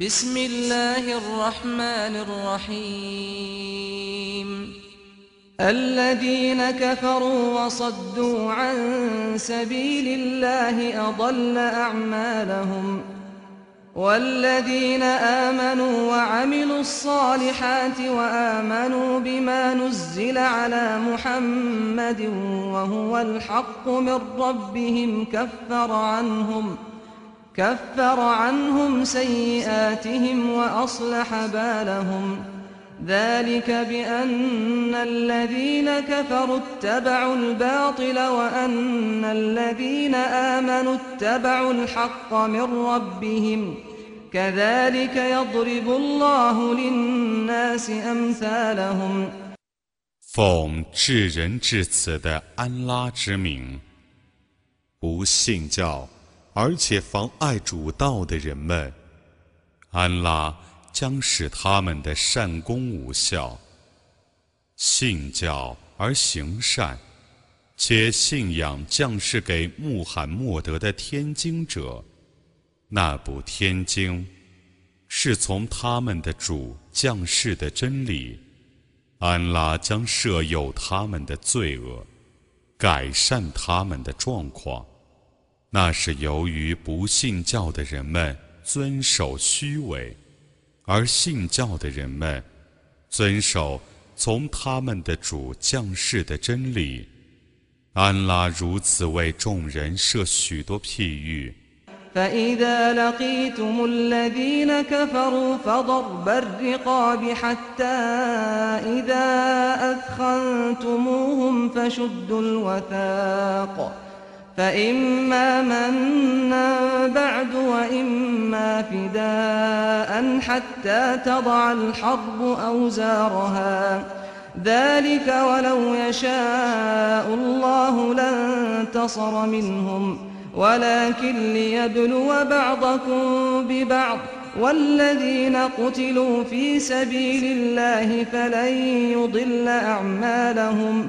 بسم الله الرحمن الرحيم. الذين كفروا وصدوا عن سبيل الله أضل أعمالهم. والذين آمنوا وعملوا الصالحات وآمنوا بما نزل على محمد وهو الحق من ربهم كفر عنهم. كفر عنهم سيئاتهم وأصلح بالهم ذلك بأن الذين كفروا اتبعوا الباطل وأن الذين آمنوا اتبعوا الحق من ربهم كذلك يضرب الله للناس أمثالهم 奉至仁至慈的安拉之名，不信教 而且妨碍主道的人们，安拉将使他们的善功无效。信教而行善，且信仰降世给穆罕默德的天经者，那部天经是从他们的主降世的真理。安拉将赦宥他们的罪恶，改善他们的状况。那是由于不信教的人们遵守虚伪，而信教的人们遵守从他们的主降世的真理。安拉如此为众人设许多譬喻。 فإذا لقيتم الذين كفروا فضرب الرقاب حتى إذا أثخنتموهم فشدوا الوثاق فإما منا بعد وإما فداء حتى تضع الحرب أوزارها. ذلك ولو يشاء الله لانتصر منهم ولكن ليبلو بعضكم ببعض. والذين قتلوا في سبيل الله فلن يضل أعمالهم.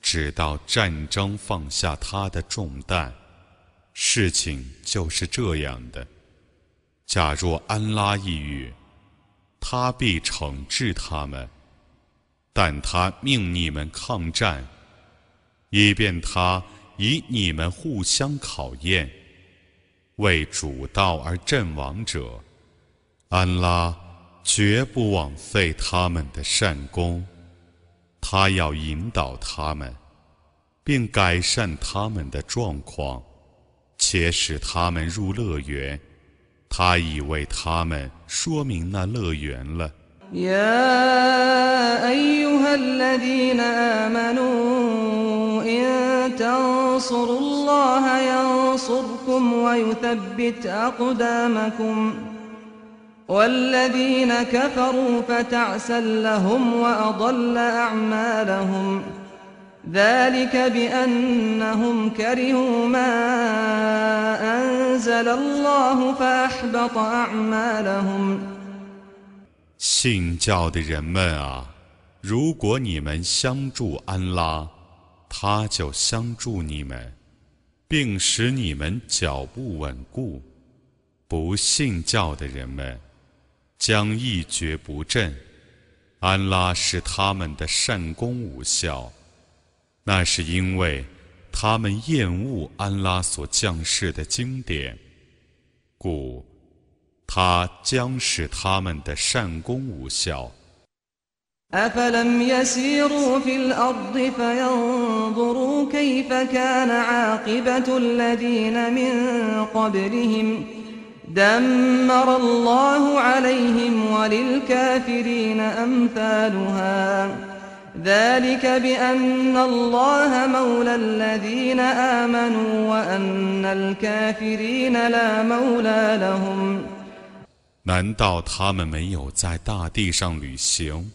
直到战争放下他的重担。事情就是这样的。假若安拉抑郁，他必惩治他们，但他命你们抗战，以便他。以你们互相考验，为主道而阵亡者，安拉绝不枉费他们的善功。他要引导他们，并改善他们的状况，且使他们入乐园。他已为他们说明那乐园了。تنصروا الله ينصركم ويثبت أقدامكم والذين كفروا فتعسا لهم وأضل أعمالهم ذلك بأنهم كرهوا ما أنزل الله فأحبط أعمالهم 信教的人们啊，如果你们相助安拉。他就相助你们，并使你们脚步稳固。不信教的人们 将一蹶不振。安拉使他们的善功无效，那是因为他们厌恶安拉所降世的经典，故他将使他们的善功无效。أفلم يسيروا في الأرض فينظروا كيف كان عاقبة الذين من قبلهم دمر الله عليهم وللكافرين أمثالها ذلك بأن الله مولى الذين آمنوا وأن الكافرين لا مولى لهم 难道他们没有在大地上旅行，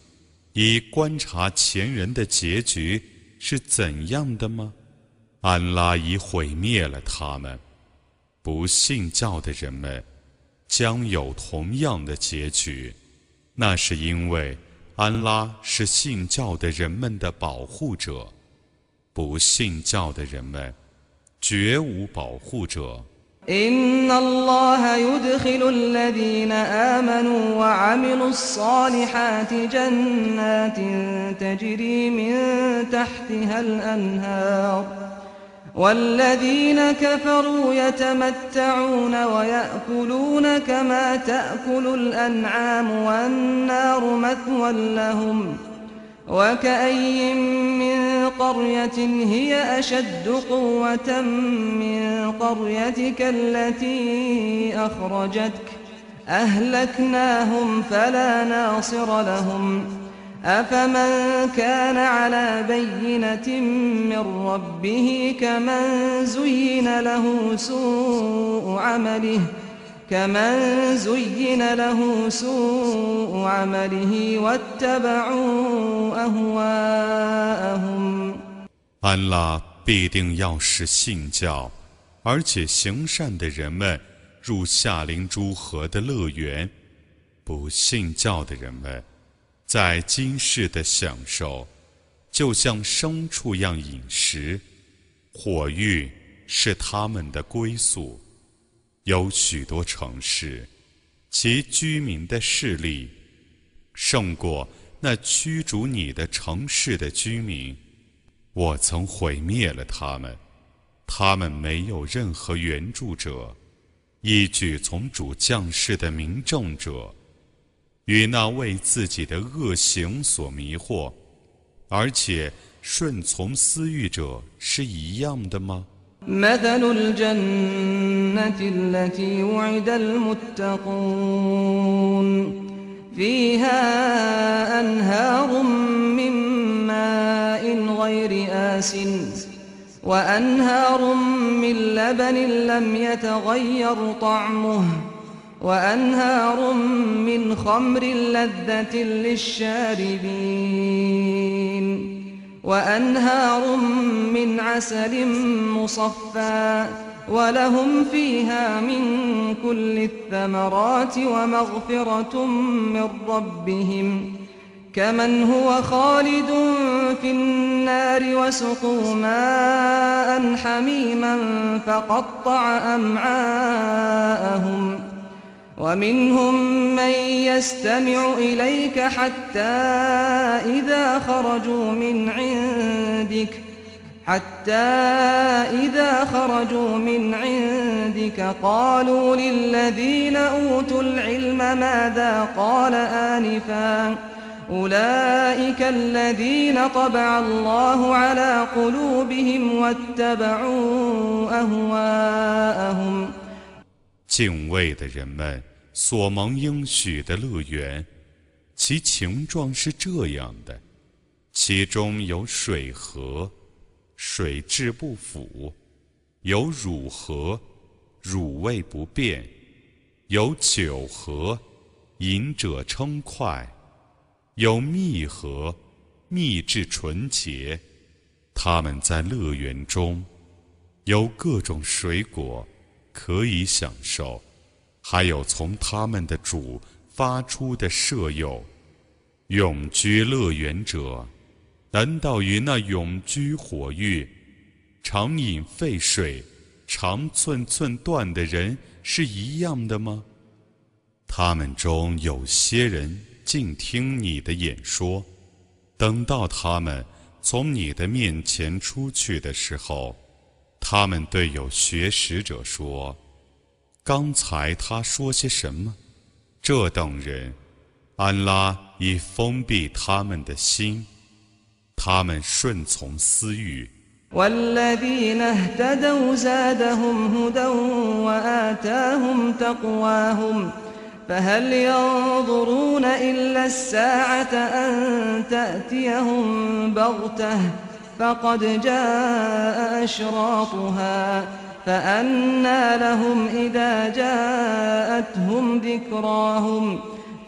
以观察前人的结局是怎样的吗？安拉已毁灭了他们， 不信教的人们将有同样的结局。那是因为安拉是信教的人们的保护者，不信教的人们绝无保护者。إن الله يدخل الذين آمنوا وعملوا الصالحات جنات تجري من تحتها الأنهار والذين كفروا يتمتعون ويأكلون كما تأكل الأنعام والنار مثوى لهم وكأي من قرية هي أشد قوة من قريتك التي أخرجتك أهلكناهم فلا ناصر لهم أفمن كان على بينة من ربه كمن زين له سوء عمله ۖ安拉必定要使信教，而且行善的人们入夏灵诸河的乐园；不信教的人们 在今世的享受，就像牲畜样饮食，火狱是他们的归宿。有许多城市，其居民的势力胜过那驱逐你的城市的居民。我曾毁灭了他们，他们没有任何援助者，依据从主降世的明证者，与那为自己的恶行所迷惑，而且顺从私欲者是一样的吗？مثل الجنة التي وعد المتقون فيها أنهار من ماء غير آس وأنهار من لبن لم يتغير طعمه وأنهار من خمر لذة للشاربين وأنهار من عسل مصفى ولهم فيها من كل الثمرات ومغفرة من ربهم كمن هو خالد في النار وسقوا ماء حميما فقطع أمعاءهم ومنهم من يستمع إليك حتى إذا خرجوا من عندك حتى إذا خرجوا من عندك قالوا للذين أوتوا العلم ماذا قال آنفا؟ أولئك الذين طبع الله على قلوبهم واتبعوا أهواءهم. 敬畏的人们所蒙应许的乐园，其形状是这样的：其中有水河，水质不腐；有乳河，乳味不变；有酒河，饮者称快；有蜜河，蜜质纯洁。他们在乐园中有各种水果。可以享受，还有从他们的主发出的舍友，永居乐园者，难道与那永居火狱、常饮沸水、常寸寸断的人是一样的吗？他们中有些人静听你的演说，等到他们从你的面前出去的时候。他们对有学识者说：“刚才他说些什么？”这等人，安拉已封闭他们的心，他们顺从私欲。فقد جاء أشراطها فأنا لهم إذا جاءتهم ذكراهم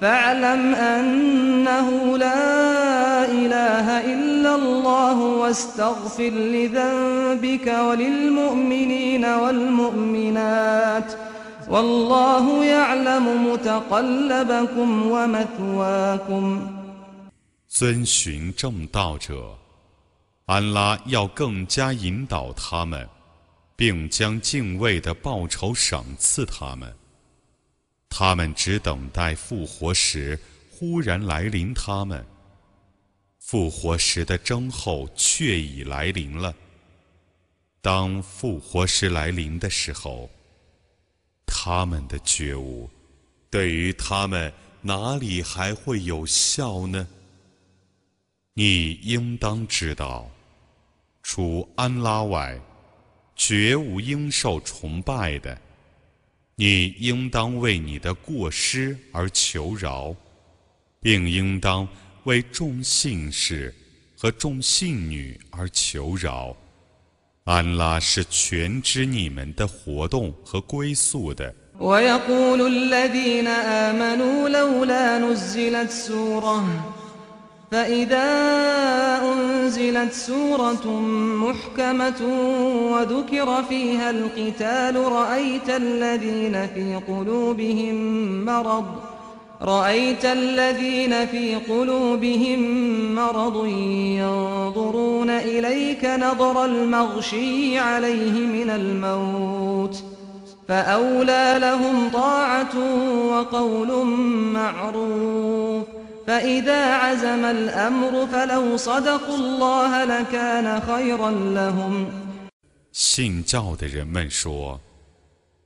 فاعلم أنه لا إله إلا الله واستغفر لذنبك وللمؤمنين والمؤمنات والله يعلم متقلبكم ومثواكم 遵循正道者， 安拉要更加引导他们，并将敬畏的报酬赏赐他们。他们只等待复活时忽然来临，他们复活时的征候却已来临了。当复活时来临的时候，他们的觉悟对于他们哪里还会有效呢？你应当知道，除安拉外，绝无应受崇拜的。你应当为你的过失而求饶，并应当为众信士和众信女而求饶。安拉是全知你们的活动和归宿的。فإذا أنزلت سورة محكمة وذكر فيها القتال رأيت الذين في قلوبهم مرض رأيت الذين في قلوبهم مرض ينظرون إليك نظر المغشي عليه من الموت. فأولى لهم طاعة وقول معروف. 信教的人们说：“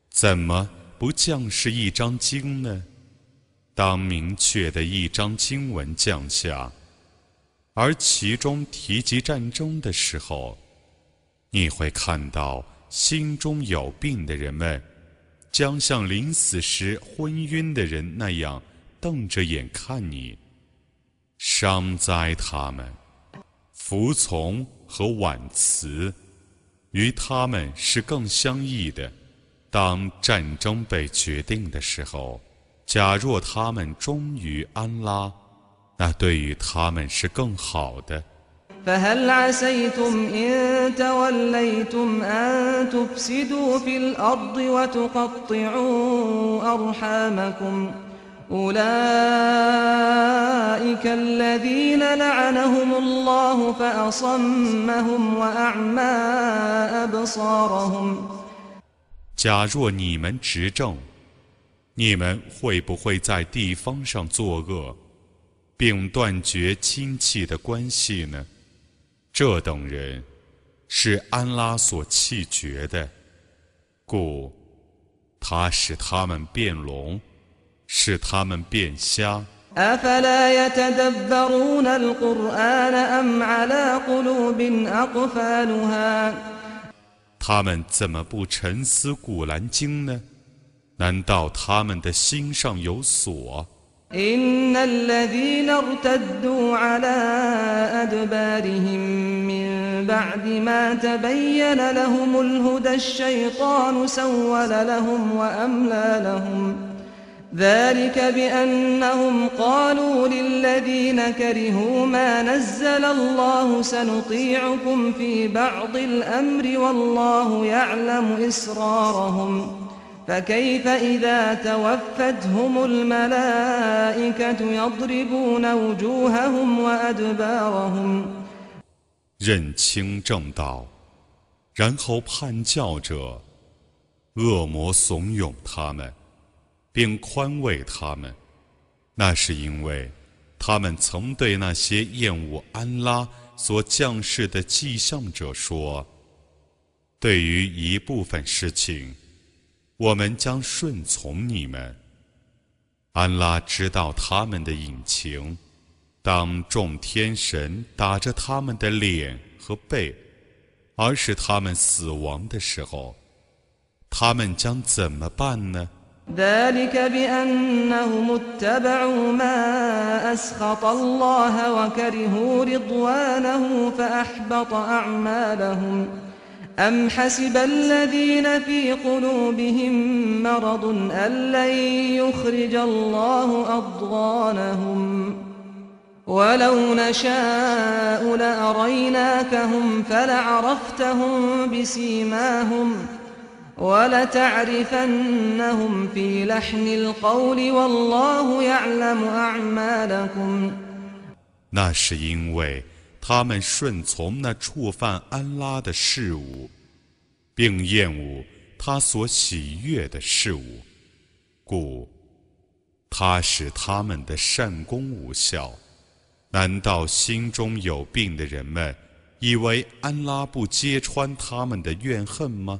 怎么不降是一张经呢？当明确的一张经文降下，而其中提及战争的时候，你会看到心中有病的人们，将像临死时昏晕的人那样瞪着眼看你。”伤灾他们，服从和婉辞，与他们是更相异的。当战争被决定的时候，假若他们忠于安拉，那对于他们是更好的。أولئك الذين لعنهم الله فأصمهم وأعمى أبصارهم 假若你们执政，你们会不会在地方上作恶，并断绝亲戚的关系呢？这等人是安拉所弃绝的，故他使他们变聋。使他们变瞎。 他们怎么不沉思古兰经呢？难道他们的心上有锁 ？ذلك بأنهم قالوا للذين كرهوا ما نزل الله سنطيعكم في بعض الأمر والله يعلم إسرارهم فكيف إذا توفتهم الملائكة يضربون وجوههم وأدبارهم 认清正道，然后叛教者，恶魔怂恿他们。 并宽慰他们，那是因为他们曾对那些厌恶安拉所降世的迹象者说：“对于一部分事情，我们将顺从你们。”安拉知道他们的隐情。当众天神打着他们的脸和背，而使他们死亡的时候，他们将怎么办呢？ذلك بأنهم اتبعوا ما أسخط الله وكرهوا رضوانه فأحبط أعمالهم أم حسب الذين في قلوبهم مرض أن لن يخرج الله أضغانهم ولو نشاء لأريناكهم فلعرفتهم بسيماهم ولتعرفنهم في لحن القول والله يعلم أعمالكم 那是因为他们顺从那触犯安拉的事物，并厌恶他所喜悦的事物，故他使他们的善功无效。难道心中有病的人们以为安拉不揭穿他们的怨恨吗？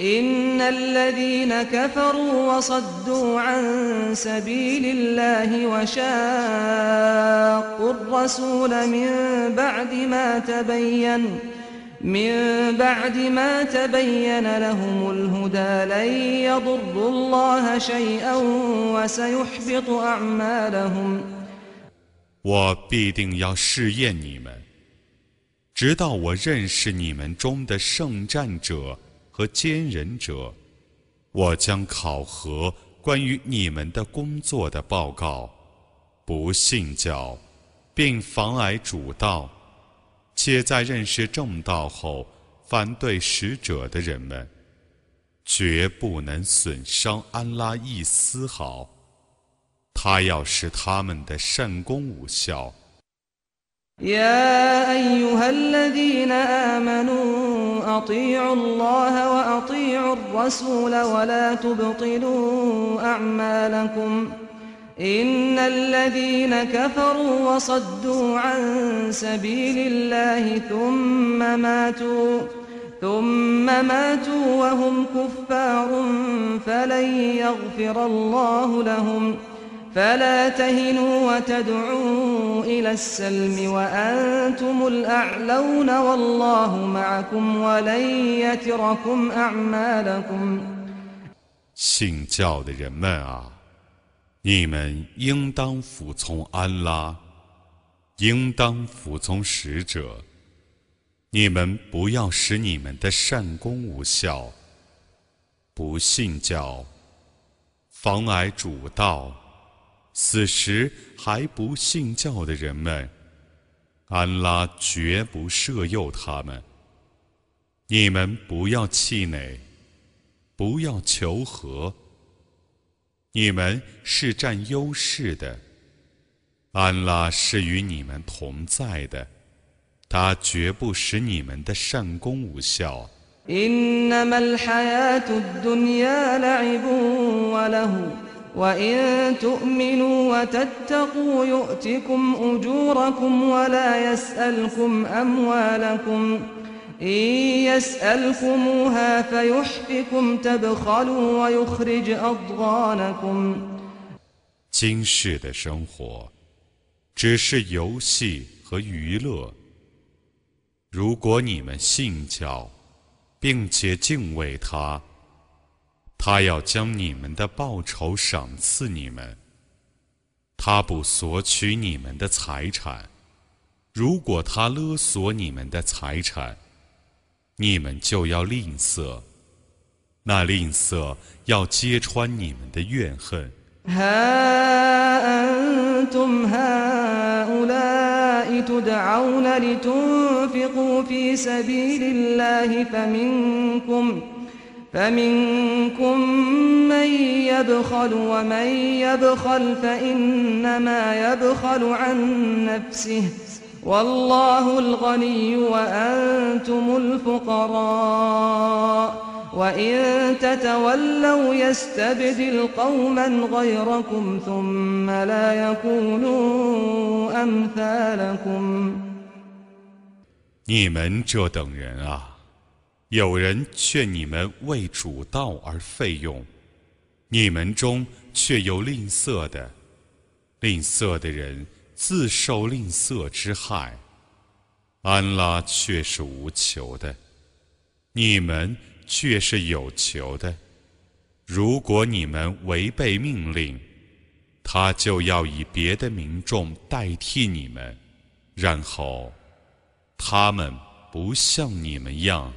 إن الذين كفروا وصدوا عن سبيل الله وشاقوا الرسول من بعد ما تبين من بعد ما تبين لهم الهدى لن يضروا الله شيئا وسيحبط أعمالهم 我必定要试验你们，直到我认识你们中的圣战者。 和坚忍者，我将考核关于你们的工作的报告。不信教，并妨碍主道，且在认识正道后反对使者的人们，绝不能损伤安拉一丝毫。他要使他们的善功无效。أطيعوا الله وأطيعوا الرسول ولا تبطلوا أعمالكم. إن الذين كفروا وصدوا عن سبيل الله ثم ماتوا ثم ماتوا وهم كفار فلن يغفر الله لهم ۖ. فلا تهنوا وتدعوا إلى السلم وأنتم الأعلون والله معكم ولن يتركم أعمالكم 信教的人们啊，你们应当服从安拉，应当服从使者。你们不要使你们的善功无效。不信教，妨碍主道。 此时还不信教的人们，安拉绝不赦诱他们。你们不要气馁，不要求和。你们是占优势的，安拉是与你们同在的，他绝不使你们的善功无效。وإن تؤمنوا وتتقوا يؤتكم أجوركم ولا يسألكم أموالكم إن يسألكموها فيحفكم تبخلوا ويخرج أضغانكم 今世的生活只是游戏和娱乐。如果你们信教，并且敬畏他。 他要将你们的报酬赏赐你们，他不索取你们的财产。如果他勒索你们的财产，你们就要吝啬，那吝啬要揭穿你们的怨恨。فمنكم من يبخل ومن يبخل فإنما يبخل عن نفسه والله الغني وأنتم الفقراء وإن تتولوا يستبدل قوما غيركم ثم لا يكونوا أمثالكم 你们这等人啊！ 有人劝你们为主道而费用，你们中却有吝啬的，吝啬的人自受吝啬之害。安拉却是无求的，你们却是有求的。如果你们违背命令，他就要以别的民众代替你们，然后他们不像你们样。